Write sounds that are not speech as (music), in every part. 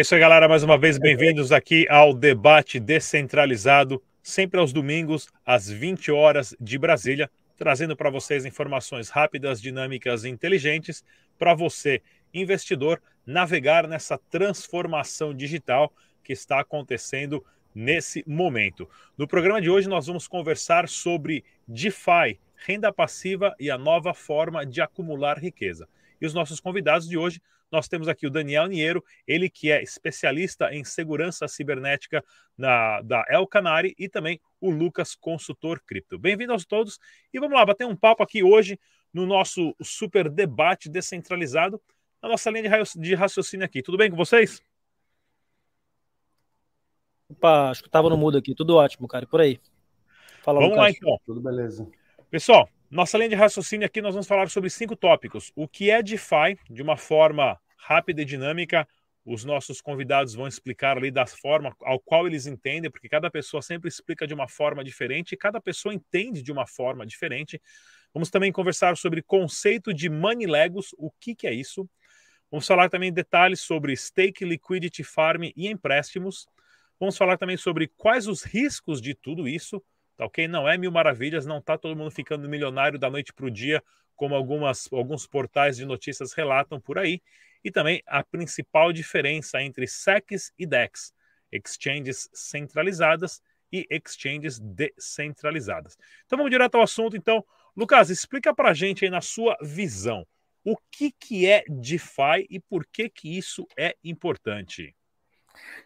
É isso aí, galera. Mais uma vez, bem-vindos aqui ao debate descentralizado, sempre aos domingos, às 20 horas de Brasília, trazendo para vocês informações rápidas, dinâmicas e inteligentes para você, investidor, navegar nessa transformação digital que está acontecendo nesse momento. No programa de hoje, nós vamos conversar sobre DeFi, renda passiva e a nova forma de acumular riqueza. E os nossos convidados de hoje nós temos aqui o Daniel Niero, ele que é especialista em segurança cibernética na, da El Canari e também o Lucas, consultor cripto. Bem-vindos a todos e vamos lá bater um papo aqui hoje no nosso super debate descentralizado, na nossa linha de raciocínio aqui. Tudo bem com vocês? Opa, acho que estava no mudo aqui. Tudo ótimo, cara. E por aí. Fala, Vamos Lucas. lá, então. Tudo beleza. Pessoal, nossa linha de raciocínio aqui nós vamos falar sobre cinco tópicos. O que é DeFi, de uma forma rápida e dinâmica. Os nossos convidados vão explicar ali da forma ao qual eles entendem, porque cada pessoa sempre explica de uma forma diferente e cada pessoa entende de uma forma diferente. Vamos também conversar sobre conceito de money legos, o que, que é isso. Vamos falar também detalhes sobre stake, liquidity, farm e empréstimos. Vamos falar também sobre quais os riscos de tudo isso. Tá ok? Não é mil maravilhas, não está todo mundo ficando milionário da noite para o dia, como algumas, alguns portais de notícias relatam por aí. E também a principal diferença entre SECs e DEX, exchanges centralizadas e exchanges descentralizadas. Então vamos direto ao assunto. Então, Lucas, explica para a gente aí na sua visão o que, que é DeFi e por que, que isso é importante.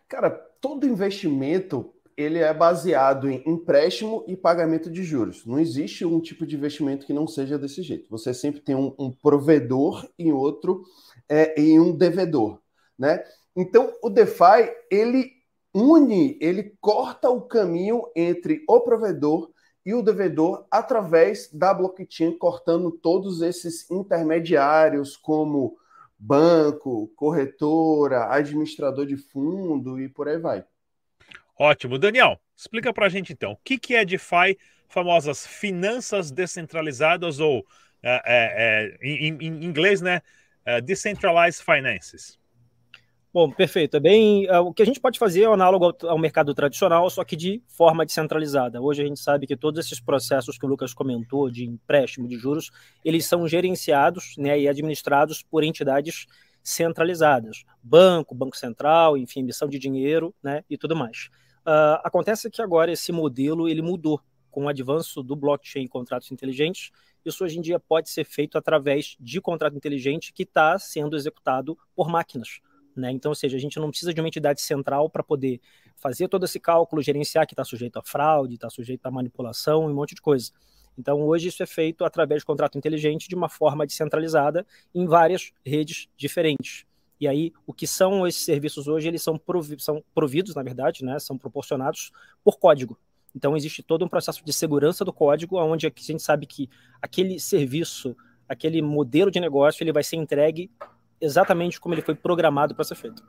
Cara, todo investimento ele é baseado em empréstimo e pagamento de juros. Não existe um tipo de investimento que não seja desse jeito. Você sempre tem um, um provedor e outro é, e um devedor, né? Então, o DeFi ele une, ele corta o caminho entre o provedor e o devedor através da blockchain, cortando todos esses intermediários como banco, corretora, administrador de fundo e por aí vai. Ótimo. Daniel, explica para a gente então, o que, que é DeFi, famosas finanças descentralizadas ou, é, é, é em, em, inglês, né, é, Decentralized Finances? Bom, perfeito. É bem, é, o que a gente pode fazer é análogo ao, ao, mercado tradicional, só que de forma descentralizada. Hoje a gente sabe que todos esses processos que o Lucas comentou de empréstimo de juros, eles são gerenciados né, e administrados por entidades centralizadas, banco, banco central, enfim, emissão de dinheiro, né, e tudo mais. Uh, acontece que agora esse modelo ele mudou com o avanço do blockchain e contratos inteligentes. Isso hoje em dia pode ser feito através de contrato inteligente que está sendo executado por máquinas. Né? Então, ou seja, a gente não precisa de uma entidade central para poder fazer todo esse cálculo, gerenciar que está sujeito a fraude, está sujeito a manipulação e um monte de coisa. Então, hoje isso é feito através de contrato inteligente de uma forma descentralizada em várias redes diferentes. E aí, o que são esses serviços hoje? Eles são, provi são providos, na verdade, né, são proporcionados por código. Então, existe todo um processo de segurança do código, onde a gente sabe que aquele serviço, aquele modelo de negócio, ele vai ser entregue exatamente como ele foi programado para ser feito.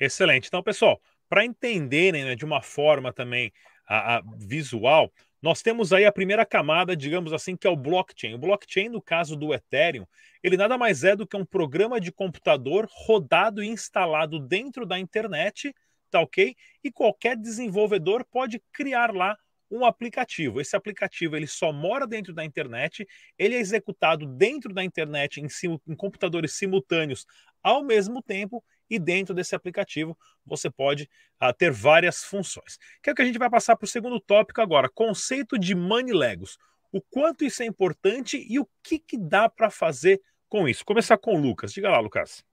Excelente. Então, pessoal, para entenderem né, de uma forma também a, a visual, nós temos aí a primeira camada, digamos assim, que é o blockchain. O blockchain, no caso do Ethereum, ele nada mais é do que um programa de computador rodado e instalado dentro da internet, tá ok? E qualquer desenvolvedor pode criar lá um aplicativo. Esse aplicativo ele só mora dentro da internet, ele é executado dentro da internet em, em computadores simultâneos ao mesmo tempo e dentro desse aplicativo você pode uh, ter várias funções. Que é o que a gente vai passar para o segundo tópico agora, conceito de Money Legos. O quanto isso é importante e o que, que dá para fazer com isso. Começar com o Lucas. Diga lá, Lucas.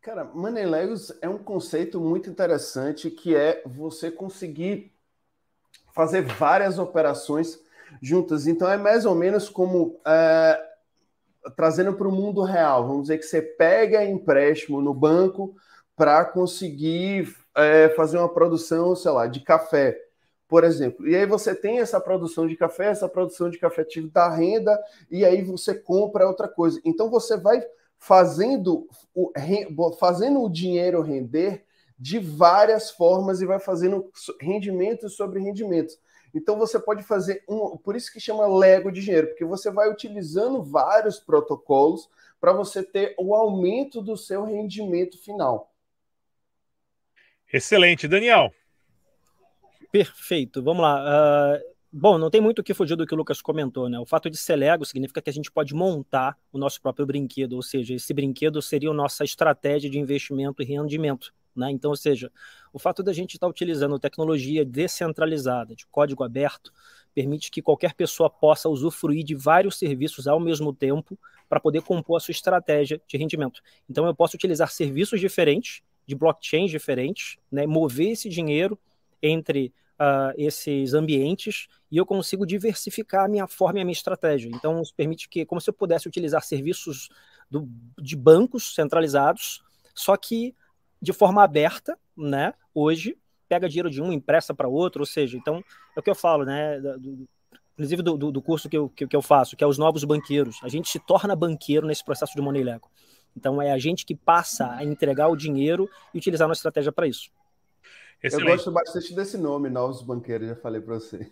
Cara, Money Legos é um conceito muito interessante que é você conseguir fazer várias operações juntas. Então é mais ou menos como é, trazendo para o mundo real. Vamos dizer que você pega empréstimo no banco para conseguir é, fazer uma produção, sei lá, de café, por exemplo. E aí você tem essa produção de café, essa produção de café te dá renda, e aí você compra outra coisa. Então você vai fazendo o, fazendo o dinheiro render de várias formas e vai fazendo rendimentos sobre rendimentos. Então você pode fazer um, por isso que chama Lego de dinheiro, porque você vai utilizando vários protocolos para você ter o aumento do seu rendimento final. Excelente, Daniel. Perfeito. Vamos lá. Uh, bom, não tem muito o que fugir do que o Lucas comentou, né? O fato de ser Lego significa que a gente pode montar o nosso próprio brinquedo, ou seja, esse brinquedo seria a nossa estratégia de investimento e rendimento. Né? Então, ou seja, o fato da gente estar tá utilizando tecnologia descentralizada, de código aberto, permite que qualquer pessoa possa usufruir de vários serviços ao mesmo tempo para poder compor a sua estratégia de rendimento. Então, eu posso utilizar serviços diferentes, de blockchains diferentes, né? mover esse dinheiro entre uh, esses ambientes e eu consigo diversificar a minha forma e a minha estratégia. Então, isso permite que, como se eu pudesse utilizar serviços do, de bancos centralizados, só que de forma aberta, né? Hoje, pega dinheiro de um, empresta para outro, ou seja, então, é o que eu falo, né? Do, inclusive do, do, curso que eu, que, eu faço, que é os novos banqueiros. A gente se torna banqueiro nesse processo de Money Lego. Então, é a gente que passa a entregar o dinheiro e utilizar uma estratégia para isso. Excelente. Eu gosto bastante desse nome, Novos Banqueiros, já falei para você.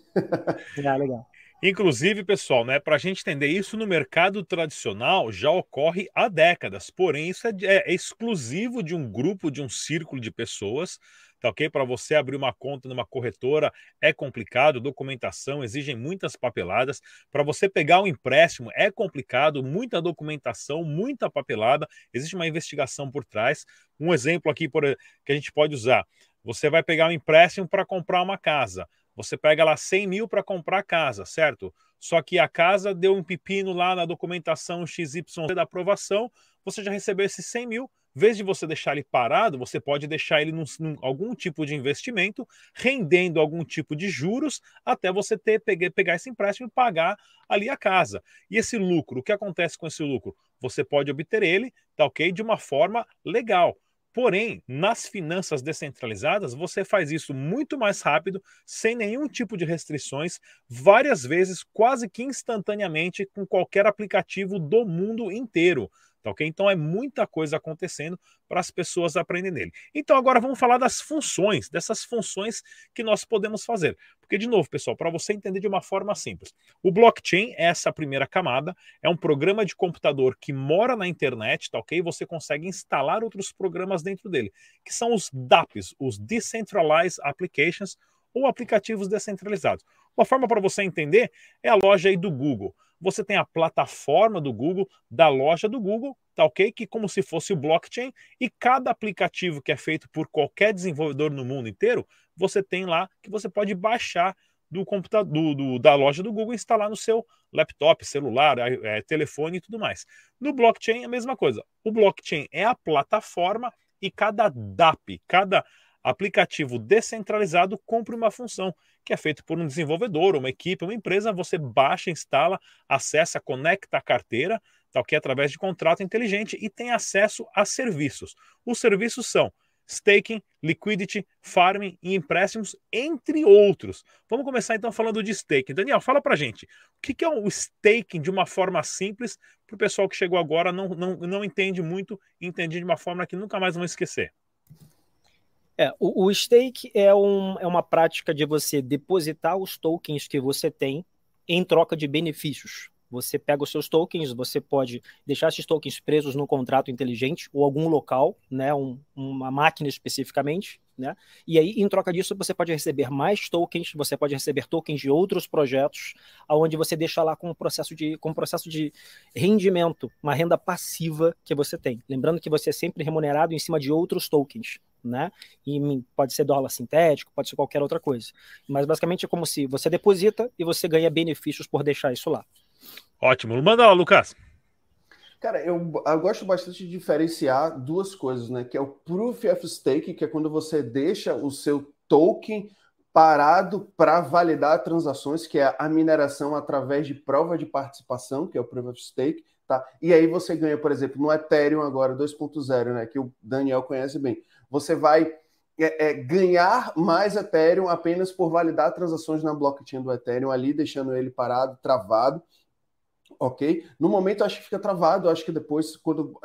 É, (laughs) legal. Inclusive, pessoal, né, para a gente entender isso no mercado tradicional já ocorre há décadas, porém isso é, é exclusivo de um grupo, de um círculo de pessoas, tá ok? Para você abrir uma conta numa corretora é complicado, documentação exigem muitas papeladas. Para você pegar um empréstimo é complicado, muita documentação, muita papelada, existe uma investigação por trás. Um exemplo aqui por, que a gente pode usar: você vai pegar um empréstimo para comprar uma casa. Você pega lá 100 mil para comprar a casa, certo? Só que a casa deu um pepino lá na documentação XYZ da aprovação, você já recebeu esses 100 mil. Em vez de você deixar ele parado, você pode deixar ele num, num, algum tipo de investimento, rendendo algum tipo de juros, até você ter pegar, pegar esse empréstimo e pagar ali a casa. E esse lucro, o que acontece com esse lucro? Você pode obter ele, tá ok? De uma forma legal. Porém, nas finanças descentralizadas, você faz isso muito mais rápido, sem nenhum tipo de restrições, várias vezes, quase que instantaneamente, com qualquer aplicativo do mundo inteiro. Tá ok? Então é muita coisa acontecendo para as pessoas aprenderem nele. Então agora vamos falar das funções, dessas funções que nós podemos fazer. Porque, de novo, pessoal, para você entender de uma forma simples, o blockchain é essa primeira camada, é um programa de computador que mora na internet, tá ok? Você consegue instalar outros programas dentro dele, que são os DApps, os Decentralized Applications, ou aplicativos descentralizados. Uma forma para você entender é a loja aí do Google você tem a plataforma do Google, da loja do Google, tá ok? Que como se fosse o blockchain, e cada aplicativo que é feito por qualquer desenvolvedor no mundo inteiro, você tem lá que você pode baixar do computador do, do, da loja do Google instalar no seu laptop, celular, é, telefone e tudo mais. No blockchain é a mesma coisa. O blockchain é a plataforma e cada DAP, cada aplicativo descentralizado cumpre uma função que é feito por um desenvolvedor, uma equipe, uma empresa. Você baixa, instala, acessa, conecta a carteira, tal que é através de contrato inteligente e tem acesso a serviços. Os serviços são staking, liquidity, farming e empréstimos, entre outros. Vamos começar então falando de staking. Daniel, fala pra gente, o que é o staking de uma forma simples para o pessoal que chegou agora não, não, não entende muito entende de uma forma que nunca mais vão esquecer. É, o, o stake é, um, é uma prática de você depositar os tokens que você tem em troca de benefícios. Você pega os seus tokens, você pode deixar esses tokens presos no contrato inteligente ou algum local, né, um, uma máquina especificamente, né? E aí, em troca disso, você pode receber mais tokens, você pode receber tokens de outros projetos, aonde você deixa lá com um processo de, com um processo de rendimento, uma renda passiva que você tem. Lembrando que você é sempre remunerado em cima de outros tokens. Né? E pode ser dólar sintético, pode ser qualquer outra coisa. Mas basicamente é como se você deposita e você ganha benefícios por deixar isso lá. Ótimo. Manda lá, Lucas. Cara, eu, eu, gosto bastante de diferenciar duas coisas, né? Que é o Proof of Stake, que é quando você deixa o seu token parado para validar transações, que é a mineração através de prova de participação, que é o Proof of Stake. Tá? E aí você ganha, por exemplo, no Ethereum agora 2.0, né, que o Daniel conhece bem. Você vai é, é, ganhar mais Ethereum apenas por validar transações na blockchain do Ethereum ali, deixando ele parado, travado. Ok? No momento acho que fica travado, acho que depois, quando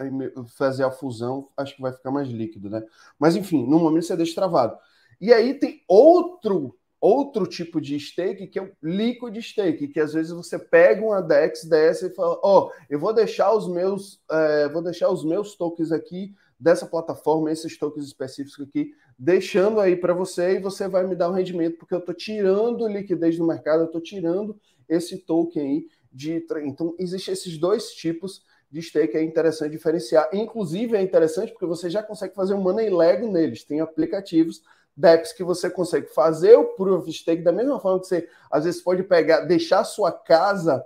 fazer a fusão, acho que vai ficar mais líquido, né? Mas enfim, no momento você deixa travado. E aí tem outro outro tipo de stake que é o liquid stake, que às vezes você pega uma DEX dessa e fala, ó, oh, eu vou deixar os meus, é, vou deixar os meus tokens aqui dessa plataforma, esses tokens específicos aqui, deixando aí para você e você vai me dar um rendimento, porque eu estou tirando liquidez do mercado, eu estou tirando esse token aí de. Então, existem esses dois tipos de stake, é interessante diferenciar. Inclusive, é interessante porque você já consegue fazer um money leg neles, tem aplicativos DEPs que você consegue fazer o proof of stake da mesma forma que você às vezes pode pegar, deixar sua casa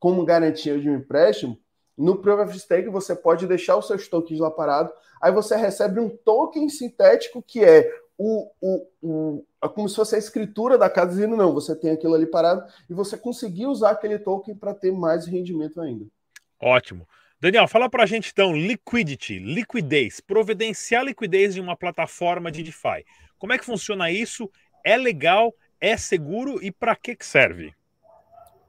como garantia de um empréstimo. No proof of stake você pode deixar os seus tokens lá parado, aí você recebe um token sintético que é o, o, o é como se fosse a escritura da casa dizendo não, você tem aquilo ali parado e você conseguir usar aquele token para ter mais rendimento ainda. Ótimo. Daniel, fala para a gente então liquidity, liquidez, providenciar liquidez de uma plataforma de DeFi. Como é que funciona isso? É legal? É seguro? E para que, que serve?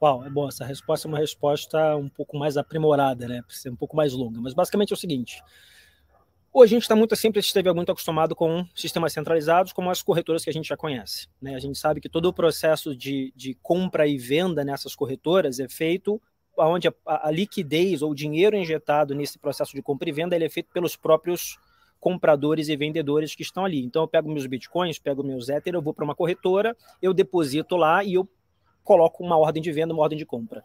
Uau, é bom. Essa resposta é uma resposta um pouco mais aprimorada, né? Para ser um pouco mais longa. Mas basicamente é o seguinte: Hoje a gente está muito sempre esteve muito acostumado com sistemas centralizados, como as corretoras que a gente já conhece. Né? A gente sabe que todo o processo de, de compra e venda nessas corretoras é feito onde a, a, liquidez ou o dinheiro injetado nesse processo de compra e venda ele é feito pelos próprios compradores e vendedores que estão ali. Então eu pego meus bitcoins, pego meus Ether, eu vou para uma corretora, eu deposito lá e eu coloco uma ordem de venda, uma ordem de compra.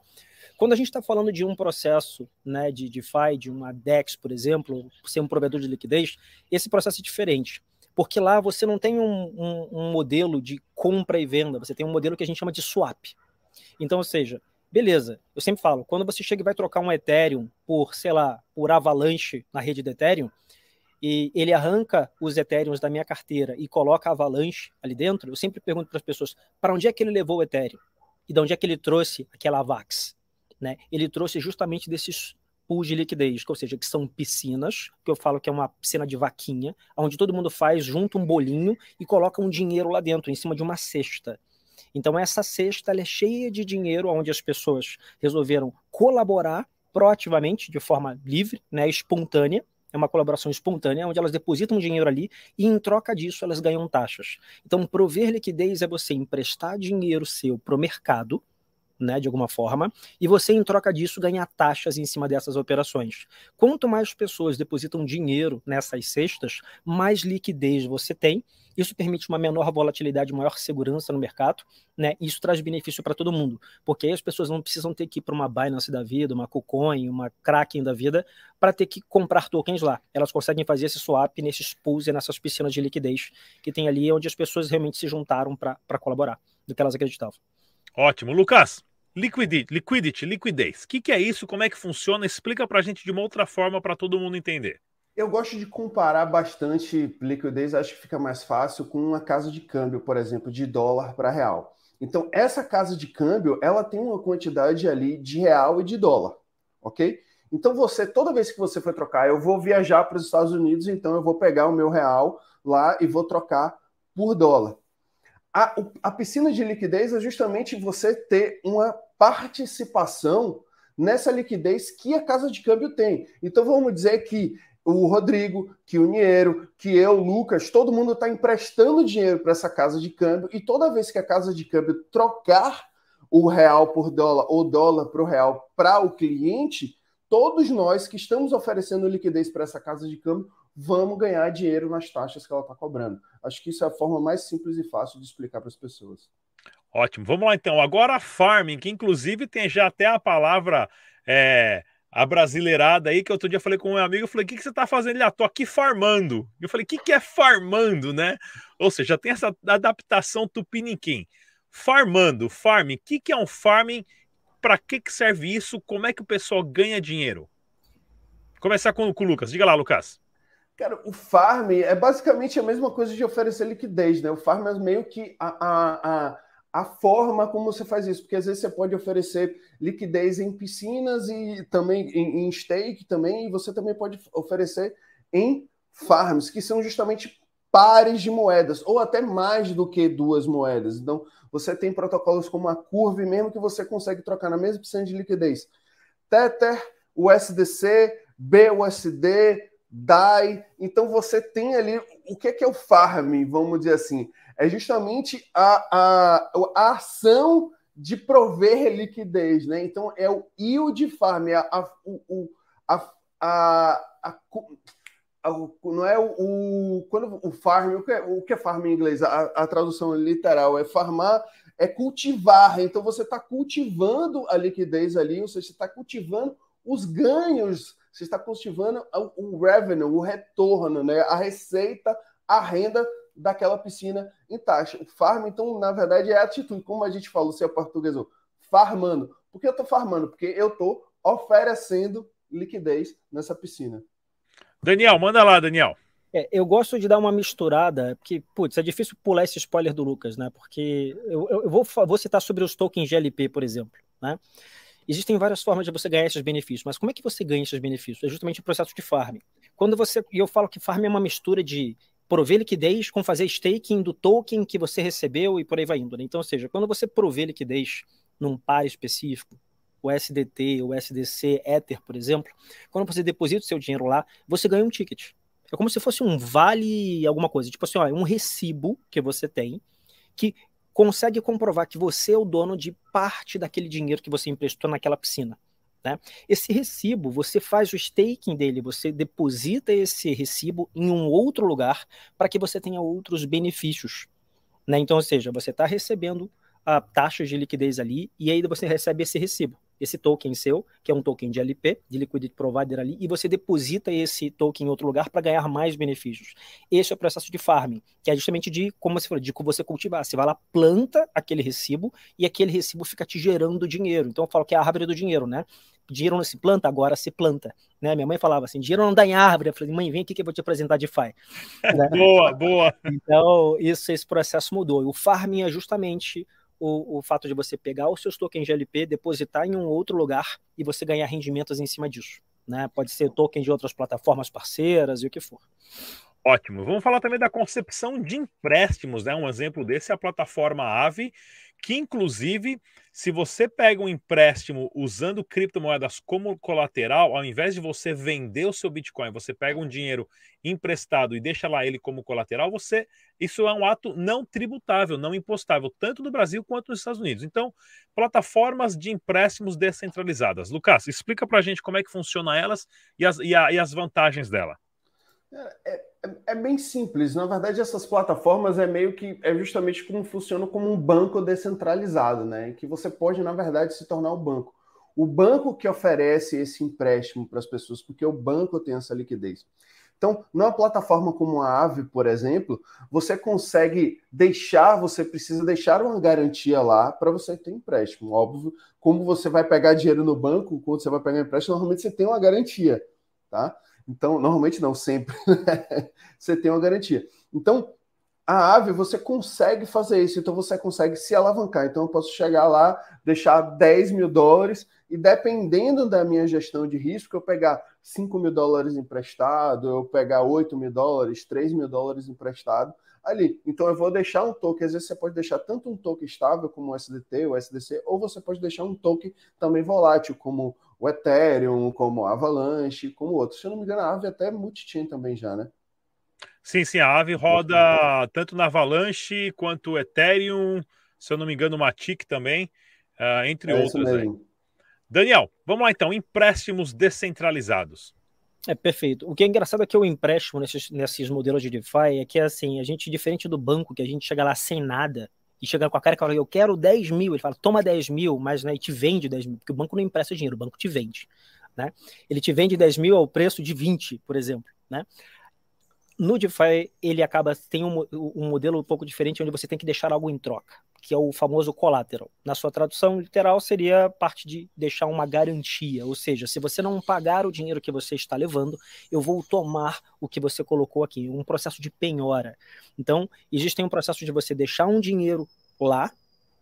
Quando a gente está falando de um processo né, de DeFi, de uma DEX, por exemplo, ser um provedor de liquidez, esse processo é diferente. Porque lá você não tem um, um, um modelo de compra e venda, você tem um modelo que a gente chama de swap. Então, ou seja, beleza, eu sempre falo, quando você chega e vai trocar um Ethereum por, sei lá, por Avalanche na rede do Ethereum, e ele arranca os Ethereums da minha carteira e coloca Avalanche ali dentro, eu sempre pergunto para as pessoas, para onde é que ele levou o Ethereum? E de onde é que ele trouxe aquela VAX? Né? Ele trouxe justamente desses pools de liquidez, ou seja, que são piscinas, que eu falo que é uma piscina de vaquinha, onde todo mundo faz junto um bolinho e coloca um dinheiro lá dentro, em cima de uma cesta. Então essa cesta é cheia de dinheiro, onde as pessoas resolveram colaborar proativamente, de forma livre, né, espontânea, é uma colaboração espontânea, onde elas depositam dinheiro ali e, em troca disso, elas ganham taxas. Então, prover liquidez é você emprestar dinheiro seu para o mercado, né, de alguma forma, e você, em troca disso, ganha taxas em cima dessas operações. Quanto mais pessoas depositam dinheiro nessas cestas, mais liquidez você tem isso permite uma menor volatilidade, maior segurança no mercado, né? Isso traz benefício para todo mundo, porque aí as pessoas não precisam ter que ir para uma Binance da vida, uma KuCoin, uma Kraken da vida, para ter que comprar tokens lá. Elas conseguem fazer esse swap nesses pools e nessas piscinas de liquidez que tem ali, onde as pessoas realmente se juntaram para colaborar, do que elas acreditavam. Ótimo. Lucas, liquidity, liquidity liquidez. O que, que é isso? Como é que funciona? Explica para a gente de uma outra forma para todo mundo entender. Eu gosto de comparar bastante liquidez, acho que fica mais fácil com uma casa de câmbio, por exemplo, de dólar para real. Então, essa casa de câmbio, ela tem uma quantidade ali de real e de dólar, ok? Então, você, toda vez que você for trocar, eu vou viajar para os Estados Unidos, então eu vou pegar o meu real lá e vou trocar por dólar. A, a piscina de liquidez é justamente você ter uma participação nessa liquidez que a casa de câmbio tem. Então, vamos dizer que o Rodrigo, que o Niero, que eu, Lucas, todo mundo está emprestando dinheiro para essa casa de câmbio e toda vez que a casa de câmbio trocar o real por dólar ou dólar para o real para o cliente, todos nós que estamos oferecendo liquidez para essa casa de câmbio vamos ganhar dinheiro nas taxas que ela está cobrando. Acho que isso é a forma mais simples e fácil de explicar para as pessoas. Ótimo. Vamos lá então. Agora farming, que inclusive tem já até a palavra é, a brasileirada aí, que outro dia falei com um amigo, eu falei, o que, que você tá fazendo? Ele, ah, tô aqui farmando. Eu falei, o que, que é farmando, né? Ou seja, tem essa adaptação tupiniquim. Farmando, farming, o que, que é um farming? Para que, que serve isso? Como é que o pessoal ganha dinheiro? Começar com, com o Lucas. Diga lá, Lucas. Cara, o farm é basicamente a mesma coisa de oferecer liquidez, né? O farm é meio que a, a, a a forma como você faz isso, porque às vezes você pode oferecer liquidez em piscinas e também em, em stake também, e você também pode oferecer em farms, que são justamente pares de moedas, ou até mais do que duas moedas. Então, você tem protocolos como a Curve, mesmo que você consegue trocar na mesma piscina de liquidez. Tether, USDC, BUSD, DAI. Então, você tem ali o que é, o farm, vamos dizer assim. É justamente a, a, a ação de prover liquidez, né? Então, é o yield farm, a, a, o, a, a, a não é o, o, quando o farm, o que é, o que é farm em inglês? A, a tradução literal é farmar, é cultivar. Então você está cultivando a liquidez ali, ou seja, você está cultivando os ganhos, você está cultivando o, o revenue, o retorno, né? a receita, a renda daquela piscina em taxa. O farm, então, na verdade, é a atitude, como a gente falou, se é português, farmando. Por que eu estou farmando? Porque eu estou oferecendo liquidez nessa piscina. Daniel, manda lá, Daniel. É, eu gosto de dar uma misturada, porque, putz, é difícil pular esse spoiler do Lucas, né? Porque eu, eu vou, vou citar sobre os tokens GLP, por exemplo, né? Existem várias formas de você ganhar esses benefícios, mas como é que você ganha esses benefícios? É justamente o processo de farm. Quando você, e eu falo que farm é uma mistura de prover liquidez com fazer staking do token que você recebeu e por aí vai indo, né? Então, ou seja, quando você prover liquidez num par específico, o SDT, o SDC, Ether, por exemplo, quando você deposita o seu dinheiro lá, você ganha um ticket. É como se fosse um vale alguma coisa, tipo assim, ó, um recibo que você tem que consegue comprovar que você é o dono de parte daquele dinheiro que você emprestou naquela piscina. Né? Esse recibo, você faz o staking dele, você deposita esse recibo em um outro lugar para que você tenha outros benefícios. Né? Então, ou seja, você está recebendo a taxa de liquidez ali e aí você recebe esse recibo esse token seu, que é um token de LP, de Liquidity Provider ali, e você deposita esse token em outro lugar para ganhar mais benefícios. Esse é o processo de farming, que é justamente de, como você falou, de você cultivar. Você vai lá, planta aquele recibo e aquele recibo fica te gerando dinheiro. Então eu falo que é a árvore do dinheiro, né? Dinheiro não se planta, agora se planta. Né? Minha mãe falava assim: dinheiro não dá em árvore. Eu falei, mãe, vem aqui que eu vou te apresentar DeFi. (laughs) né? Boa, boa. Então, isso, esse processo mudou. E o farming é justamente o, o fato de você pegar os seus tokens GLP, depositar em um outro lugar e você ganhar rendimentos em cima disso. Né? Pode ser token de outras plataformas parceiras e o que for. Ótimo. Vamos falar também da concepção de empréstimos, né? Um exemplo desse é a plataforma Aave, que inclusive, se você pega um empréstimo usando criptomoedas como colateral, ao invés de você vender o seu Bitcoin, você pega um dinheiro emprestado e deixa lá ele como colateral, você isso é um ato não tributável, não impostável, tanto no Brasil quanto nos Estados Unidos. Então, plataformas de empréstimos descentralizadas. Lucas, explica para a gente como é que funciona elas e as, e, a, e as vantagens dela. É, é, é, bem simples. Na verdade, essas plataformas é meio que é justamente como funcionam como um banco descentralizado, né? Que você pode, na verdade, se tornar o banco. O banco que oferece esse empréstimo para as pessoas, porque o banco tem essa liquidez. Então, numa plataforma como a Aave, por exemplo, você consegue deixar, você precisa deixar uma garantia lá para você ter empréstimo. Óbvio, como você vai pegar dinheiro no banco, quando você vai pegar empréstimo, normalmente você tem uma garantia, tá? Então, normalmente não, sempre. (laughs) Você tem uma garantia. Então, a Ave, você consegue fazer isso, então você consegue se alavancar. Então, eu posso chegar lá, deixar 10 mil dólares, e dependendo da minha gestão de risco, eu pegar 5 mil dólares emprestado, eu pegar 8 mil dólares, 3 mil dólares emprestado ali. Então, eu vou deixar um token, às vezes você pode deixar tanto um token estável como o SDT, o SDC, ou você pode deixar um token também volátil, como o Ethereum, como a Avalanche, como outros. Se eu não me engano, a Aave até multi também já, né? Sim, sim, a Aave roda tanto na Avalanche quanto o Ethereum, se eu não me engano, o Matic também, uh, entre é outros. Aí. Daniel, vamos lá então, empréstimos descentralizados. É perfeito. O que é engraçado é que o empréstimo nesses, nesses modelos de DeFi é que, assim, a gente, diferente do banco, que a gente chega lá sem nada, e chega com a cara e fala, eu quero 10 mil, ele fala, toma 10 mil, mas né, te vende 10 mil, porque o banco não empresta dinheiro, o banco te vende. Né? Ele te vende 10 mil ao preço de 20, por exemplo. Né? No DeFi, ele acaba, tem um, um modelo um pouco diferente, onde você tem que deixar algo em troca, que é o famoso collateral. Na sua tradução literal, seria parte de deixar uma garantia, ou seja, se você não pagar o dinheiro que você está levando, eu vou tomar o que você colocou aqui, um processo de penhora. Então, existe um processo de você deixar um dinheiro lá,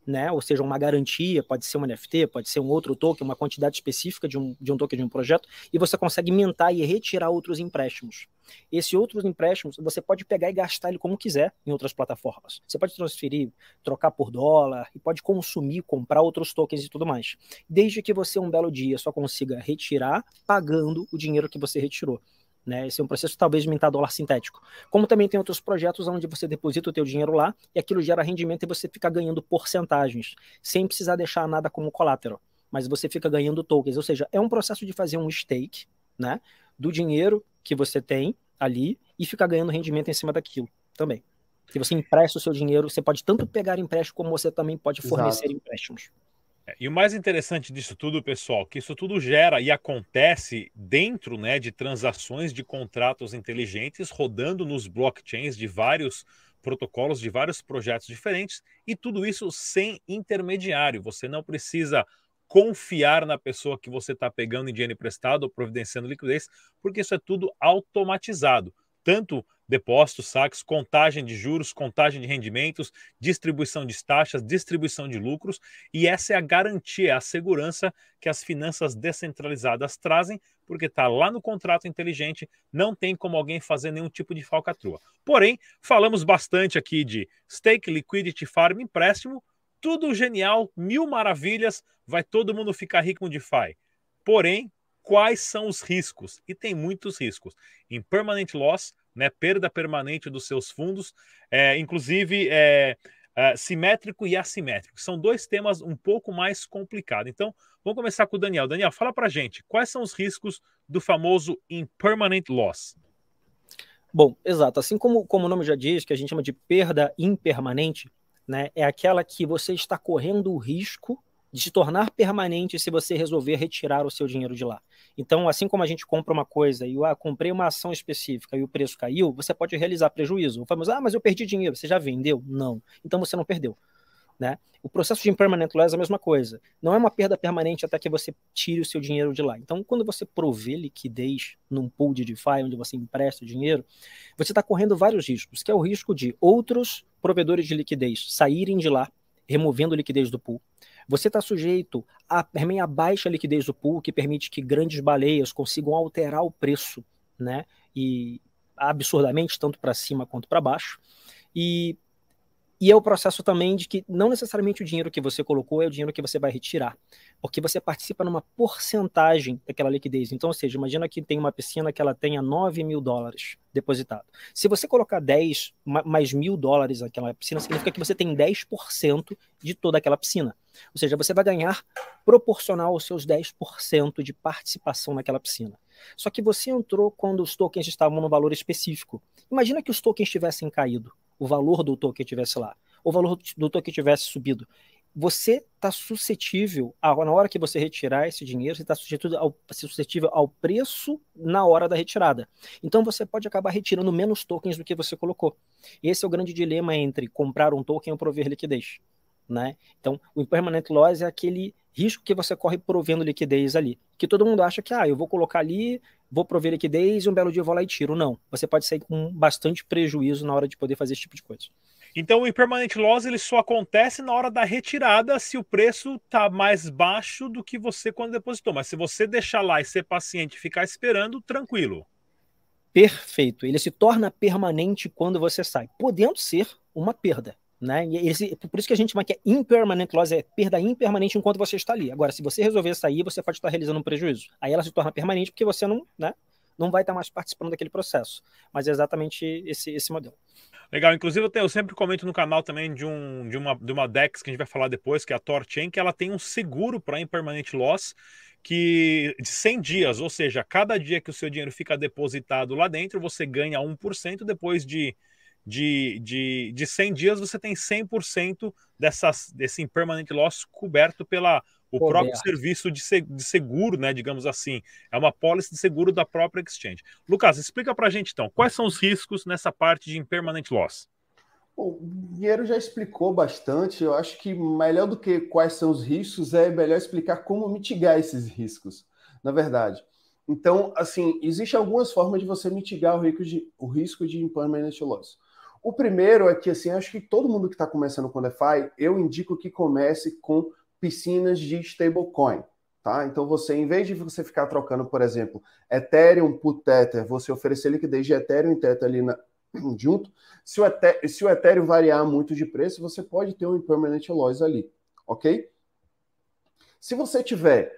né? Ou seja, uma garantia, pode ser um NFT, pode ser um outro token, uma quantidade específica de um, de um token de um projeto, e você consegue mintar e retirar outros empréstimos. Esses outros empréstimos, você pode pegar e gastar ele como quiser em outras plataformas. Você pode transferir, trocar por dólar, e pode consumir, comprar outros tokens e tudo mais. Desde que você, um belo dia, só consiga retirar pagando o dinheiro que você retirou. Né? Esse é um processo talvez de mintar dólar sintético. Como também tem outros projetos onde você deposita o teu dinheiro lá e aquilo gera rendimento e você fica ganhando porcentagens, sem precisar deixar nada como colateral. Mas você fica ganhando tokens, ou seja, é um processo de fazer um stake, né, do dinheiro que você tem ali e ficar ganhando rendimento em cima daquilo também. Se você empresta o seu dinheiro, você pode tanto pegar empréstimo como você também pode fornecer Exato. empréstimos. É, e o mais interessante disso tudo, pessoal, que isso tudo gera e acontece dentro né, de transações de contratos inteligentes rodando nos blockchains de vários protocolos, de vários projetos diferentes, e tudo isso sem intermediário. Você não precisa confiar na pessoa que você está pegando em dinheiro emprestado ou providenciando liquidez, porque isso é tudo automatizado. Tanto depósitos, saques, contagem de juros, contagem de rendimentos, distribuição de taxas, distribuição de lucros, e essa é a garantia, a segurança que as finanças descentralizadas trazem, porque está lá no contrato inteligente, não tem como alguém fazer nenhum tipo de falcatrua. Porém, falamos bastante aqui de stake, liquidity, farm, empréstimo, tudo genial, mil maravilhas, vai todo mundo ficar rico com DeFi. Porém, quais são os riscos? E tem muitos riscos. Impermanent loss, né, perda permanente dos seus fundos, é, inclusive é, é, simétrico e assimétrico. São dois temas um pouco mais complicados. Então, vamos começar com o Daniel. Daniel, fala para gente, quais são os riscos do famoso impermanent loss? Bom, exato. Assim como, como o nome já diz, que a gente chama de perda impermanente, né, é aquela que você está correndo o risco de se tornar permanente se você resolver retirar o seu dinheiro de lá. Então, assim como a gente compra uma coisa e eu ah, comprei uma ação específica e o preço caiu, você pode realizar prejuízo. Vamos, ah, mas eu perdi dinheiro. Você já vendeu? Não. Então você não perdeu. Né? O processo de impermanent loss é a mesma coisa. Não é uma perda permanente até que você tire o seu dinheiro de lá. Então, quando você provê liquidez num pool de DeFi, onde você empresta o dinheiro, você está correndo vários riscos, que é o risco de outros provedores de liquidez saírem de lá, removendo liquidez do pool. Você está sujeito a a baixa liquidez do pool, que permite que grandes baleias consigam alterar o preço, né? E absurdamente, tanto para cima quanto para baixo. E e é o processo também de que não necessariamente o dinheiro que você colocou é o dinheiro que você vai retirar, porque você participa numa porcentagem daquela liquidez. Então, ou seja, imagina que tem uma piscina que ela tenha 9 mil dólares depositado. Se você colocar 10 mais mil dólares naquela piscina, significa que você tem 10% de toda aquela piscina. Ou seja, você vai ganhar proporcional aos seus 10% de participação naquela piscina. Só que você entrou quando os tokens estavam no valor específico. Imagina que os tokens tivessem caído o valor do token tivesse lá, o valor do token tivesse subido, você está suscetível, a, na hora que você retirar esse dinheiro, você está suscetível ao, suscetível ao preço na hora da retirada. Então você pode acabar retirando menos tokens do que você colocou. Esse é o grande dilema entre comprar um token ou prover liquidez. Né? Então, o impermanent loss é aquele risco que você corre provendo liquidez ali. Que todo mundo acha que, ah, eu vou colocar ali, vou prover liquidez e um belo dia eu vou lá e tiro. Não. Você pode sair com bastante prejuízo na hora de poder fazer esse tipo de coisa. Então o impermanent loss ele só acontece na hora da retirada se o preço tá mais baixo do que você quando depositou. Mas se você deixar lá e ser paciente e ficar esperando, tranquilo. Perfeito. Ele se torna permanente quando você sai, podendo ser uma perda. Né? E esse, por isso que a gente chama que é impermanent loss, é perda impermanente enquanto você está ali. Agora, se você resolver sair, você pode estar realizando um prejuízo. Aí ela se torna permanente porque você não, né, não vai estar mais participando daquele processo. Mas é exatamente esse, esse modelo. Legal, inclusive eu, sempre comento no canal também de, um, de, uma, de uma DEX que a gente vai falar depois, que é a TorChain, que ela tem um seguro para impermanent loss que de 100 dias, ou seja, cada dia que o seu dinheiro fica depositado lá dentro, você ganha 1%, depois de de, de, de 100 dias, você tem 100% dessas, desse impermanent loss coberto pela o Coberto. próprio serviço de, de seguro, né, digamos assim. É uma pólice de seguro da própria exchange. Lucas, explica para a gente então, quais são os riscos nessa parte de impermanent loss? Bom, o Guerreiro já explicou bastante. Eu acho que melhor do que quais são os riscos é melhor explicar como mitigar esses riscos, na verdade. Então, assim, existem algumas formas de você mitigar o risco de, o risco de impermanent loss. O primeiro é que, assim, acho que todo mundo que está começando com DeFi, eu indico que comece com piscinas de stablecoin. Tá? Então, você, em vez de você ficar trocando, por exemplo, Ethereum por Tether, você oferecer liquidez de Ethereum e Tether ali na, (clears throat) junto, se o, Ethereum, se o Ethereum variar muito de preço, você pode ter um impermanent loss ali, ok? Se você tiver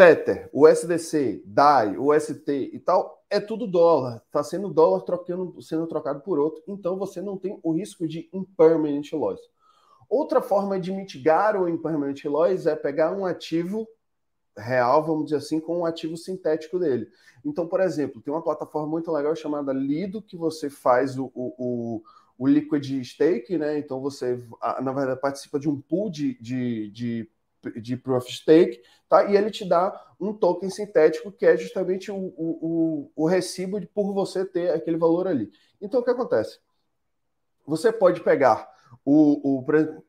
Tether, USDC, DAI, UST e tal, é tudo dólar. Está sendo dólar trocando, sendo trocado por outro, então você não tem o risco de impermanent loss. Outra forma de mitigar o impermanent loss é pegar um ativo real, vamos dizer assim, com um ativo sintético dele. Então, por exemplo, tem uma plataforma muito legal chamada Lido, que você faz o, o, o Liquid Stake, né? Então você, na verdade, participa de um pool de, de, de, de Proof of Stake, tá? E ele te dá um token sintético que é justamente o, o, o recibo de, por você ter aquele valor ali. Então, o que acontece? Você pode pegar o, o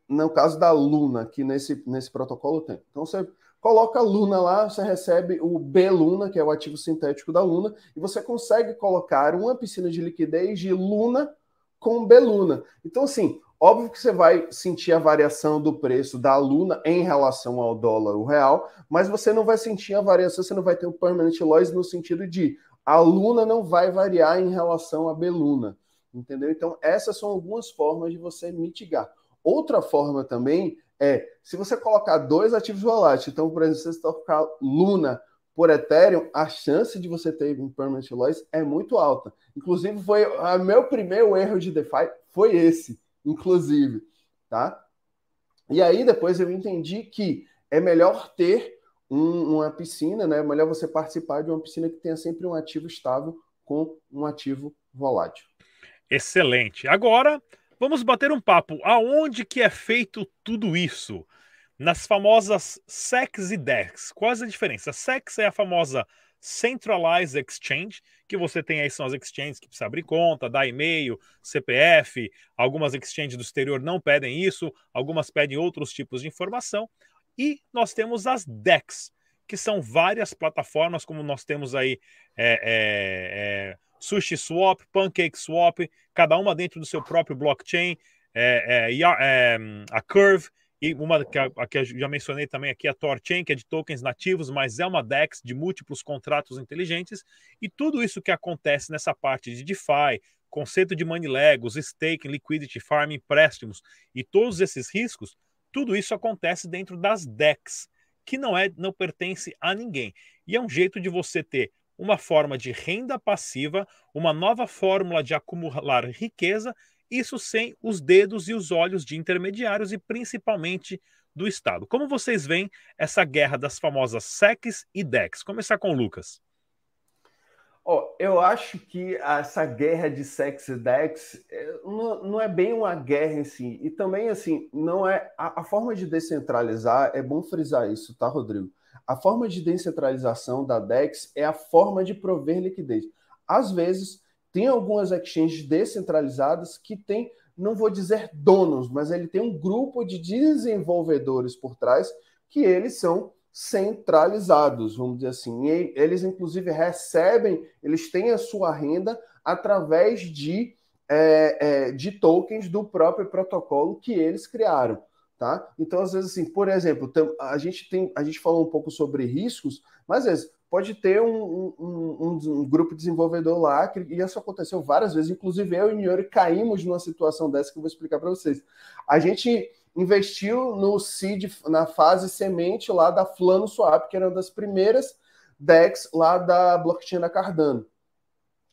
no caso da Luna, que nesse, nesse protocolo tem. Então, você coloca a Luna lá, você recebe o B Luna, que é o ativo sintético da Luna, e você consegue colocar uma piscina de liquidez de Luna com B Luna. Então, assim, óbvio que você vai sentir a variação do preço da Luna em relação ao dólar, o real, mas você não vai sentir a variação, você não vai ter o permanent loss no sentido de a Luna não vai variar em relação à B Luna, entendeu? Então, essas são algumas formas de você mitigar. Outra forma também é, se você colocar dois ativos voláteis, então, por exemplo, se você colocar Luna por Ethereum, a chance de você ter um permanent loss é muito alta. Inclusive, foi o meu primeiro erro de DeFi foi esse, inclusive, tá? E aí depois eu entendi que é melhor ter um, uma piscina, né? É melhor você participar de uma piscina que tenha sempre um ativo estável com um ativo volátil. Excelente. Agora, Vamos bater um papo. Aonde que é feito tudo isso? Nas famosas SEX e DEX. Qual é a diferença? SEX é a famosa Centralized Exchange, que você tem aí são as exchanges que precisa abrir conta, dar e-mail, CPF, algumas exchanges do exterior não pedem isso, algumas pedem outros tipos de informação. E nós temos as DEX, que são várias plataformas, como nós temos aí é, é, é, Sushi Swap, Pancake Swap, cada uma dentro do seu próprio blockchain, é, é, é, a Curve, e uma que, a, que eu já mencionei também aqui, a Torchain, que é de tokens nativos, mas é uma DEX de múltiplos contratos inteligentes, e tudo isso que acontece nessa parte de DeFi, conceito de money legos, staking, liquidity, farm, empréstimos e todos esses riscos, tudo isso acontece dentro das DEX, que não é não pertence a ninguém. E é um jeito de você ter uma forma de renda passiva, uma nova fórmula de acumular riqueza, isso sem os dedos e os olhos de intermediários e principalmente do Estado. Como vocês veem essa guerra das famosas SECs e DEX? Começar com o Lucas. Oh, eu acho que essa guerra de sex e dex é, não, não, é bem uma guerra em si. E também, assim, não é. A, a, forma de descentralizar, é bom frisar isso, tá, Rodrigo? A forma de descentralização da DEX é a forma de prover liquidez. Às vezes, tem algumas exchanges descentralizadas que têm, não vou dizer donos, mas ele tem um grupo de desenvolvedores por trás que eles são centralizados, vamos dizer assim. E eles, inclusive, recebem, eles têm a sua renda através de, é, é, de tokens do próprio protocolo que eles criaram. Tá? Então, às vezes, assim, por exemplo, a gente tem, a gente falou um pouco sobre riscos, mas às vezes pode ter um, um, um, um grupo desenvolvedor lá, e isso aconteceu várias vezes, inclusive eu e o Niori caímos numa situação dessa que eu vou explicar para vocês. A gente investiu no seed, na fase semente lá da Flano Swap, que era uma das primeiras DEX lá da blockchain da Cardano.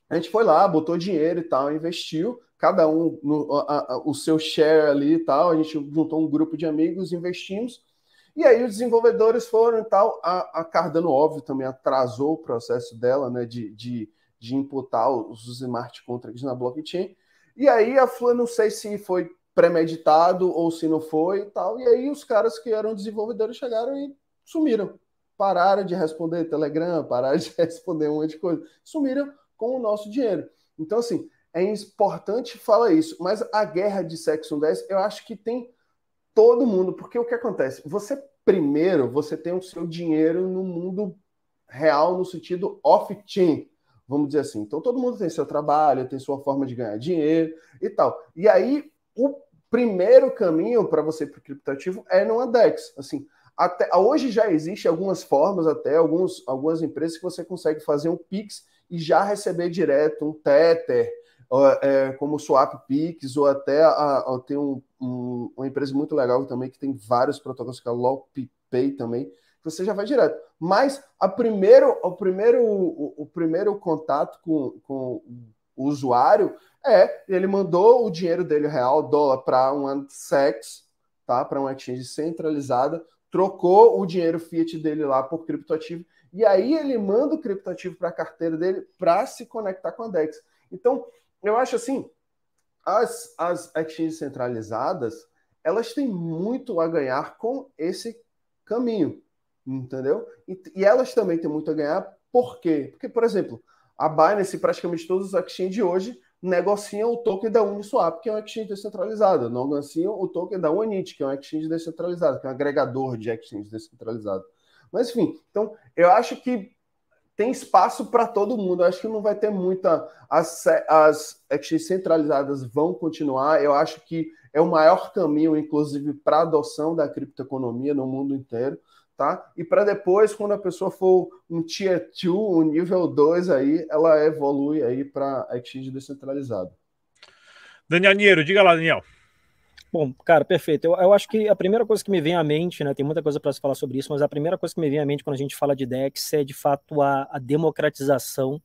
A gente foi lá, botou dinheiro e tal, investiu, cada um no, a, a, o seu share ali e tal. A gente juntou um grupo de amigos, investimos. E aí os desenvolvedores foram e tal. A, a Cardano, óbvio, também atrasou o processo dela, né, de, de, de imputar os smart contracts na blockchain. E aí a Flu, não sei se foi premeditado ou se não foi e tal. E aí os caras que eram desenvolvedores chegaram e sumiram. Pararam de responder Telegram, pararam de (laughs) responder um monte de coisa. Sumiram com o nosso dinheiro. Então, assim, é importante falar isso, mas a guerra de sexo 10, eu acho que tem todo mundo, porque o que acontece? Você primeiro, você tem o seu dinheiro no mundo real no sentido off-chain. vamos dizer assim. Então todo mundo tem seu trabalho, tem sua forma de ganhar dinheiro e tal. E aí o primeiro caminho para você para o criptativo é no DEX. Assim, até hoje já existe algumas formas, até alguns, algumas empresas que você consegue fazer um Pix e já receber direto um Tether, é, como Swap Pix, ou até a, a, tem um, um, uma empresa muito legal também que tem vários protocolos, que é a LogPay também, você já vai direto. Mas a primeiro, o, primeiro, o, o primeiro contato com, com o usuário é ele mandou o dinheiro dele real, dólar, para um SEX, tá? para uma exchange centralizada, trocou o dinheiro fiat dele lá por criptoativo, e aí ele manda o criptoativo para a carteira dele para se conectar com a DEX. Então, eu acho assim, as, as exchanges centralizadas, elas têm muito a ganhar com esse caminho entendeu? E, e, elas também têm muito a ganhar, por quê? Porque, por exemplo, a Binance, praticamente todos os exchanges de hoje, negociam o token da Uniswap, que é um exchange descentralizado, não negociam o token da Unity, que é um exchange descentralizado, que é um agregador de exchange descentralizado. Mas, enfim, então, eu acho que tem espaço para todo mundo. Eu acho que não vai ter muita. As, as exchanges centralizadas vão continuar. Eu acho que é o maior caminho, inclusive, para a adoção da criptoeconomia no mundo inteiro tá? E para depois, quando a pessoa for um tier 2, um nível 2 aí, ela evolui aí para exchange descentralizado. Daniel Niero, diga lá, Daniel. Bom, cara, perfeito. Eu, eu, acho que a primeira coisa que me vem à mente, né, tem muita coisa para se falar sobre isso, mas a primeira coisa que me vem à mente quando a gente fala de DEX é, de fato, a, a democratização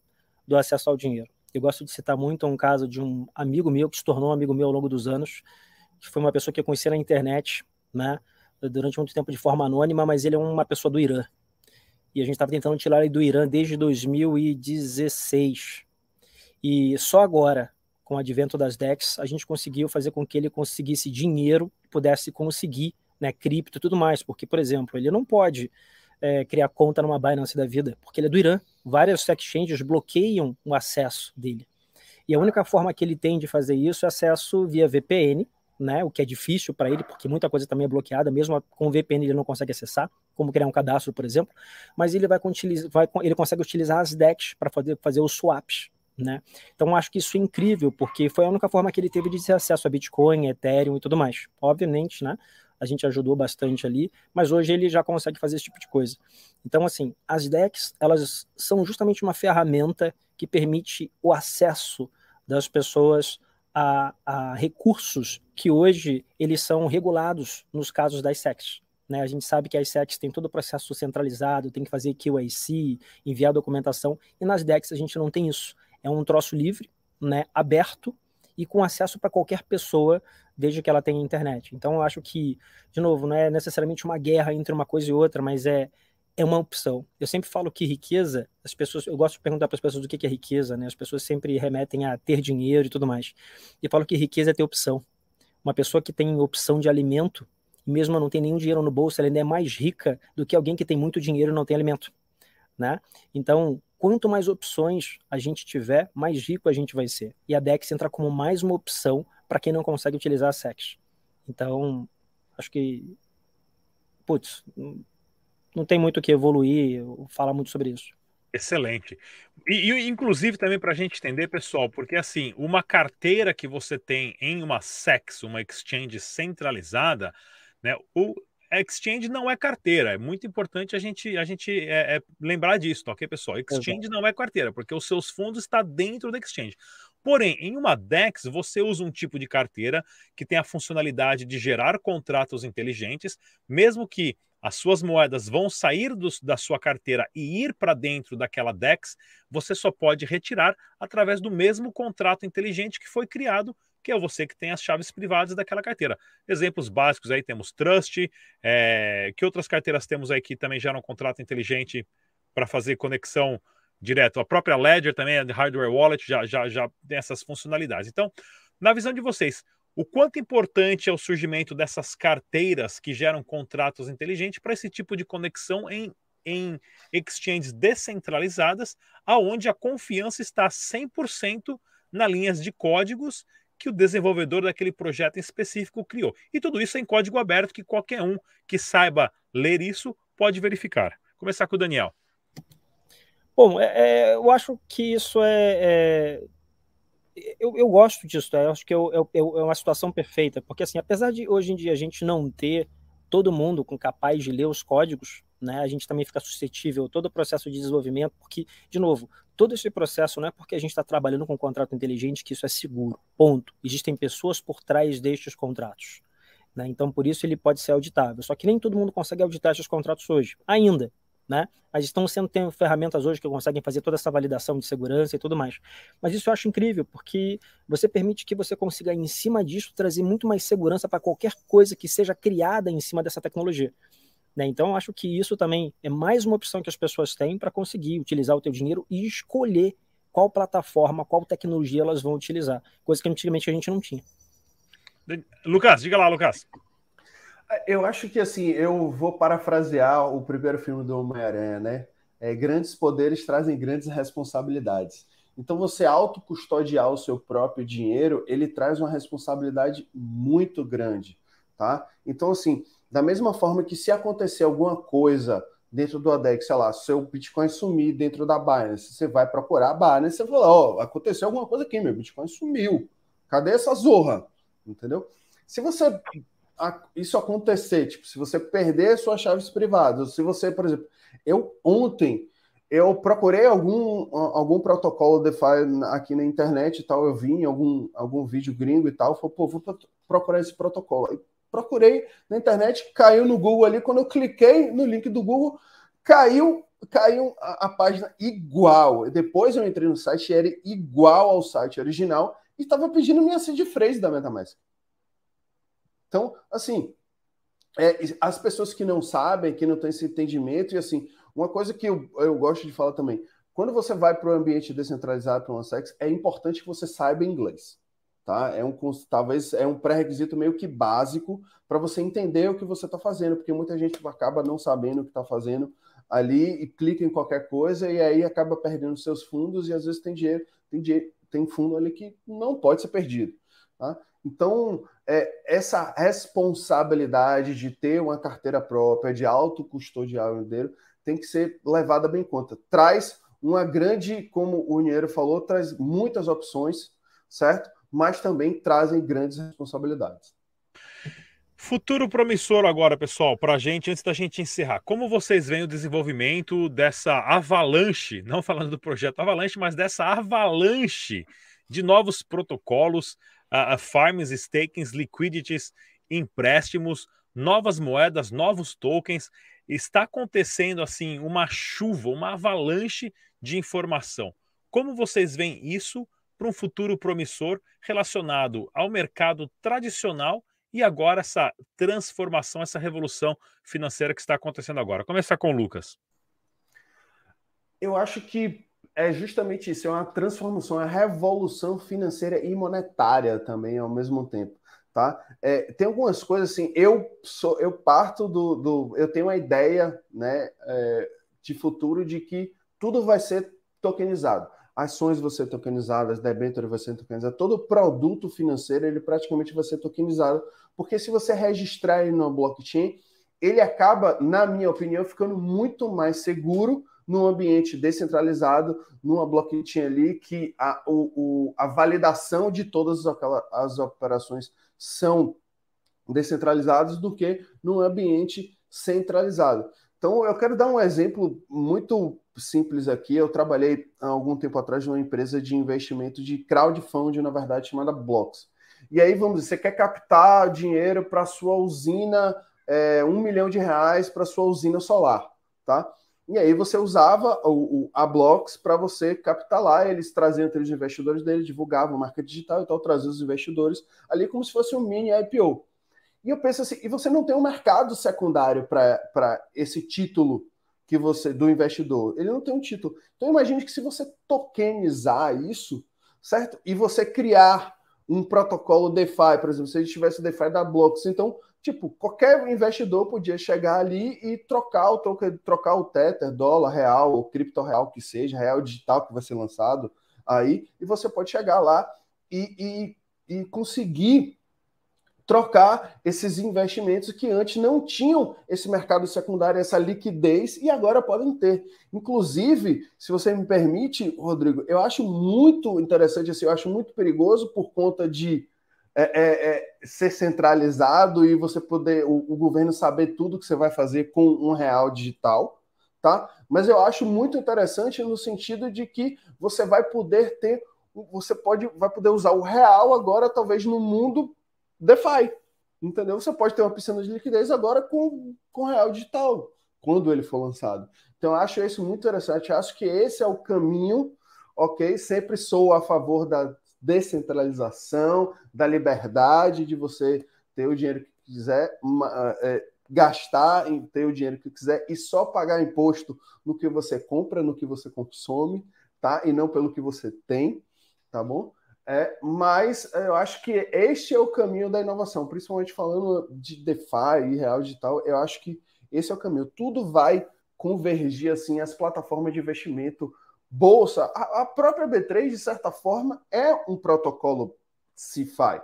do acesso ao dinheiro. Eu gosto de citar muito um caso de um amigo meu que se tornou um amigo meu ao longo dos anos, que foi uma pessoa que eu conheci na internet, né, durante muito tempo de forma anônima, mas ele é uma pessoa do Irã. E a gente estava tentando tirar ele do Irã desde 2016. E só agora, com o advento das DEX, a gente conseguiu fazer com que ele conseguisse dinheiro, pudesse conseguir né, cripto e tudo mais. Porque, por exemplo, ele não pode é, criar conta numa Binance da vida, porque ele é do Irã. Várias exchanges bloqueiam o acesso dele. E a única forma que ele tem de fazer isso é acesso via VPN, né, o que é difícil para ele, porque muita coisa também é bloqueada, mesmo com VPN ele não consegue acessar, como criar um cadastro, por exemplo, mas ele vai, vai ele consegue utilizar as DEX para fazer, fazer os swaps, né? Então acho que isso é incrível, porque foi a única forma que ele teve de ter acesso a Bitcoin, Ethereum e tudo mais. Obviamente, né? A gente ajudou bastante ali, mas hoje ele já consegue fazer esse tipo de coisa. Então, assim, as DEX, elas são justamente uma ferramenta que permite o acesso das pessoas a, a recursos que hoje eles são regulados nos casos das SECs. Né? A gente sabe que as SECs têm todo o processo centralizado, tem que fazer QAC, enviar documentação, e nas DEX a gente não tem isso. É um troço livre, né, aberto e com acesso para qualquer pessoa, desde que ela tenha internet. Então eu acho que, de novo, não é necessariamente uma guerra entre uma coisa e outra, mas é é uma opção. Eu sempre falo que riqueza, as pessoas, eu gosto de perguntar para as pessoas o que é riqueza, né? As pessoas sempre remetem a ter dinheiro e tudo mais. E falo que riqueza é ter opção. Uma pessoa que tem opção de alimento, mesmo não tem nenhum dinheiro no bolso, ela ainda é mais rica do que alguém que tem muito dinheiro e não tem alimento, né? Então, quanto mais opções a gente tiver, mais rico a gente vai ser. E a Dex entra como mais uma opção para quem não consegue utilizar a Sex. Então, acho que putz, não tem muito o que evoluir, falar muito sobre isso. Excelente. E, e inclusive também para a gente entender, pessoal, porque assim, uma carteira que você tem em uma SEX, uma exchange centralizada, né? O exchange não é carteira. É muito importante a gente, a gente é, é lembrar disso, tá ok, pessoal? Exchange Exato. não é carteira, porque os seus fundos estão dentro da exchange. Porém, em uma DEX, você usa um tipo de carteira que tem a funcionalidade de gerar contratos inteligentes, mesmo que as suas moedas vão sair do, da sua carteira e ir para dentro daquela DEX, você só pode retirar através do mesmo contrato inteligente que foi criado, que é você que tem as chaves privadas daquela carteira. Exemplos básicos aí temos Trust, é, que outras carteiras temos aí que também geram um contrato inteligente para fazer conexão direto. A própria Ledger também, a Hardware Wallet, já, já, já tem essas funcionalidades. Então, na visão de vocês, o quanto importante é o surgimento dessas carteiras que geram contratos inteligentes para esse tipo de conexão em, em exchanges descentralizadas, aonde a confiança está 100% nas linhas de códigos que o desenvolvedor daquele projeto em específico criou. E tudo isso em código aberto que qualquer um que saiba ler isso pode verificar. Vou começar com o Daniel. Bom, é, é, eu acho que isso é. é eu, eu, gosto disso, eu acho que é, é, é, uma situação perfeita, porque assim, apesar de hoje em dia a gente não ter todo mundo com capaz de ler os códigos, né, a gente também fica suscetível a todo o processo de desenvolvimento, porque, de novo, todo esse processo não é porque a gente está trabalhando com um contrato inteligente que isso é seguro, ponto. Existem pessoas por trás destes contratos. Né? Então, por isso ele pode ser auditável. Só que nem todo mundo consegue auditar esses contratos hoje, ainda né? Mas estão sendo tem ferramentas hoje que conseguem fazer toda essa validação de segurança e tudo mais. Mas isso eu acho incrível, porque você permite que você consiga, em cima disso, trazer muito mais segurança para qualquer coisa que seja criada em cima dessa tecnologia. Né? Então, eu acho que isso também é mais uma opção que as pessoas têm para conseguir utilizar o teu dinheiro e escolher qual plataforma, qual tecnologia elas vão utilizar, coisa que antigamente a gente não tinha. Lucas, diga lá, Lucas. Eu acho que assim, eu vou parafrasear o primeiro filme do Homem-Aranha, né? É, grandes poderes trazem grandes responsabilidades. Então, você autocustodiar o seu próprio dinheiro, ele traz uma responsabilidade muito grande, tá? Então, assim, da mesma forma que se acontecer alguma coisa dentro do ADEX, sei lá, seu Bitcoin sumir dentro da Binance, você vai procurar a Binance e fala, ó, oh, aconteceu alguma coisa aqui, meu Bitcoin sumiu. Cadê essa zorra? Entendeu? Se você isso acontecer, tipo, se você perder suas chaves privadas, se você, por exemplo, eu ontem eu procurei algum, algum protocolo DeFi aqui na internet e tal, eu vi em algum, algum vídeo gringo e tal, falei, pô, vou procurar esse protocolo. Procurei na internet, caiu no Google ali, quando eu cliquei no link do Google, caiu caiu a, a página igual. Depois eu entrei no site, era igual ao site original, e estava pedindo minha seed phrase da MetaMask. Então, assim, é, as pessoas que não sabem, que não têm esse entendimento, e assim, uma coisa que eu, eu gosto de falar também, quando você vai para o ambiente descentralizado para o OneSex, é importante que você saiba inglês. Tá? É um, talvez é um pré-requisito meio que básico para você entender o que você está fazendo, porque muita gente acaba não sabendo o que está fazendo ali e clica em qualquer coisa e aí acaba perdendo seus fundos e às vezes tem dinheiro, tem, dinheiro, tem fundo ali que não pode ser perdido. Tá? Então, é, essa responsabilidade de ter uma carteira própria, de autocustodiar o dinheiro, tem que ser levada bem em conta. Traz uma grande, como o Niero falou, traz muitas opções, certo? Mas também trazem grandes responsabilidades. Futuro promissor agora, pessoal, para a gente, antes da gente encerrar. Como vocês veem o desenvolvimento dessa avalanche, não falando do projeto Avalanche, mas dessa avalanche de novos protocolos, uh, farms, stakings, liquidities, empréstimos, novas moedas, novos tokens. Está acontecendo assim uma chuva, uma avalanche de informação. Como vocês veem isso para um futuro promissor relacionado ao mercado tradicional e agora essa transformação, essa revolução financeira que está acontecendo agora? Começar com o Lucas. Eu acho que é justamente isso, é uma transformação, é uma revolução financeira e monetária também ao mesmo tempo. Tá? É, tem algumas coisas assim, eu sou, eu parto do, do eu tenho uma ideia né, é, de futuro de que tudo vai ser tokenizado. Ações ser tokenizadas, debêntures vão ser tokenizadas, todo produto financeiro ele praticamente vai ser tokenizado, porque se você registrar ele no blockchain, ele acaba, na minha opinião, ficando muito mais seguro num ambiente descentralizado, numa blockchain ali, que a, o, o, a validação de todas aquelas, as operações são descentralizadas do que num ambiente centralizado. Então, eu quero dar um exemplo muito simples aqui. Eu trabalhei há algum tempo atrás numa empresa de investimento de crowdfunding, na verdade, chamada Blocks. E aí, vamos dizer, você quer captar dinheiro para sua usina, é, um milhão de reais para sua usina solar, tá? E aí você usava o, o a Blocks para você captar lá, eles traziam aqueles investidores dele, divulgavam marca digital e tal, traziam os investidores ali como se fosse um mini IPO. E eu penso assim, e você não tem um mercado secundário para esse título que você do investidor. Ele não tem um título. Então imagine que se você tokenizar isso, certo? E você criar um protocolo DeFi, por exemplo, se a tivesse o DeFi da Blocks, então Tipo, qualquer investidor podia chegar ali e trocar o, trocar o Tether, dólar real, ou cripto real que seja, real digital que vai ser lançado aí, e você pode chegar lá e, e, e conseguir trocar esses investimentos que antes não tinham esse mercado secundário, essa liquidez, e agora podem ter. Inclusive, se você me permite, Rodrigo, eu acho muito interessante, assim, eu acho muito perigoso por conta de é, é, é, ser centralizado e você poder, o, o, governo saber tudo que você vai fazer com um real digital, tá? Mas eu acho muito interessante no sentido de que você vai poder ter, você pode, vai poder usar o real agora, talvez no mundo DeFi. Entendeu? Você pode ter uma piscina de liquidez agora com, com real digital, quando ele for lançado. Então, acho isso muito interessante. Acho que esse é o caminho, ok? Sempre sou a favor da descentralização, da liberdade de você ter o dinheiro que quiser, uma, é, gastar, ter o dinheiro que quiser e só pagar imposto no que você compra, no que você consome, tá? E não pelo que você tem, tá bom? É, mas eu acho que este é o caminho da inovação, principalmente falando de DeFi e real digital, eu acho que esse é o caminho. Tudo vai convergir assim, as plataformas de investimento, bolsa, a, a própria B3, de certa forma, é um protocolo CeFi,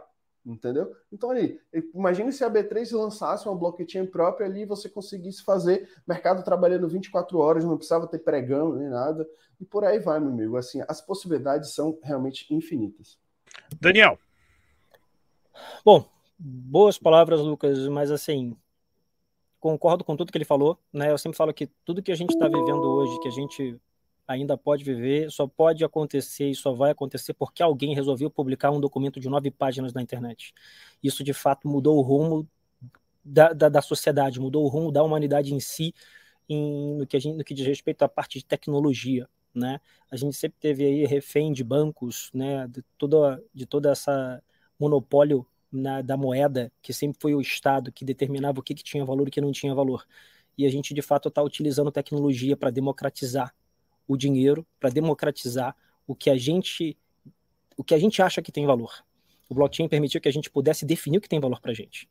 entendeu? Então, ali, imagine se a B3 lançasse uma blockchain própria ali e você conseguisse fazer mercado trabalhando 24 horas, não precisava ter pregão nem nada, e por aí vai, meu amigo. Assim, as possibilidades são realmente infinitas. Daniel. Bom, boas palavras, Lucas, mas assim, concordo com tudo que ele falou, né? Eu sempre falo que tudo que a gente está vivendo hoje, que a gente ainda pode viver, só pode acontecer e só vai acontecer porque alguém resolveu publicar um documento de nove páginas na internet. Isso, de fato, mudou o rumo da, da, da sociedade, mudou o rumo da humanidade em si, em, no, que a gente, no que diz respeito à parte de tecnologia. Né? A gente sempre teve aí refém de bancos, né? de, toda, de toda essa monopólio na, da moeda, que sempre foi o Estado que determinava o que, que tinha valor e o que não tinha valor. E a gente, de fato, está utilizando tecnologia para democratizar o dinheiro para democratizar o que a gente o que a gente acha que tem valor. O blockchain permitiu que a gente pudesse definir o que tem valor para a gente.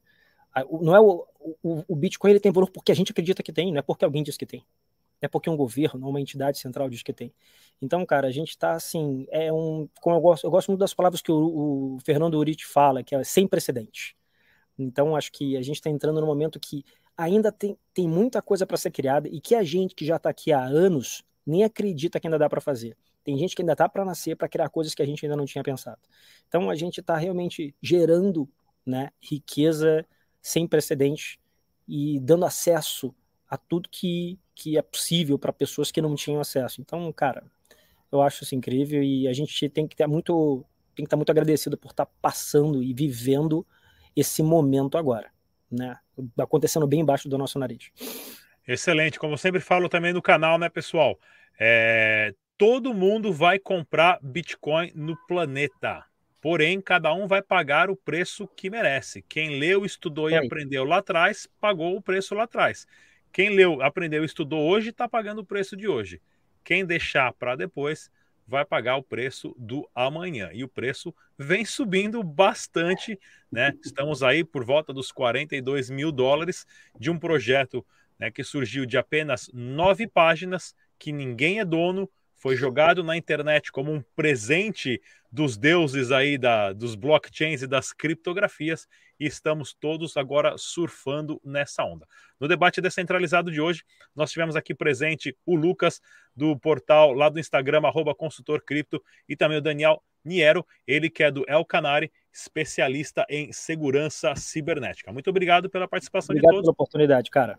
Não é o, o, o, Bitcoin ele tem valor porque a gente acredita que tem, não é porque alguém diz que tem. É porque um governo, uma entidade central diz que tem. Então, cara, a gente está assim, é um, como eu gosto, eu gosto muito das palavras que o, o Fernando Uriti fala, que é sem precedente. Então, acho que a gente está entrando no momento que ainda tem, tem muita coisa para ser criada e que a gente que já está aqui há anos nem acredita que ainda dá para fazer. Tem gente que ainda está para nascer para criar coisas que a gente ainda não tinha pensado. Então a gente está realmente gerando né, riqueza sem precedente e dando acesso a tudo que, que é possível para pessoas que não tinham acesso. Então, cara, eu acho isso incrível e a gente tem que ter muito tem que estar muito agradecido por estar tá passando e vivendo esse momento agora, né? Acontecendo bem embaixo do nosso nariz. Excelente, como sempre falo também no canal, né, pessoal? É, todo mundo vai comprar Bitcoin no planeta. Porém, cada um vai pagar o preço que merece. Quem leu, estudou e aprendeu lá atrás, pagou o preço lá atrás. Quem leu, aprendeu e estudou hoje, está pagando o preço de hoje. Quem deixar para depois, vai pagar o preço do amanhã. E o preço vem subindo bastante, né? Estamos aí por volta dos 42 mil dólares de um projeto né, que surgiu de apenas nove páginas que ninguém é dono, foi jogado na internet como um presente dos deuses aí da, dos blockchains e das criptografias e estamos todos agora surfando nessa onda. No debate descentralizado de hoje, nós tivemos aqui presente o Lucas do portal lá do Instagram arroba consultor cripto e também o Daniel Niero, ele que é do El Canari, especialista em segurança cibernética. Muito obrigado pela participação obrigado de todos. pela oportunidade, cara.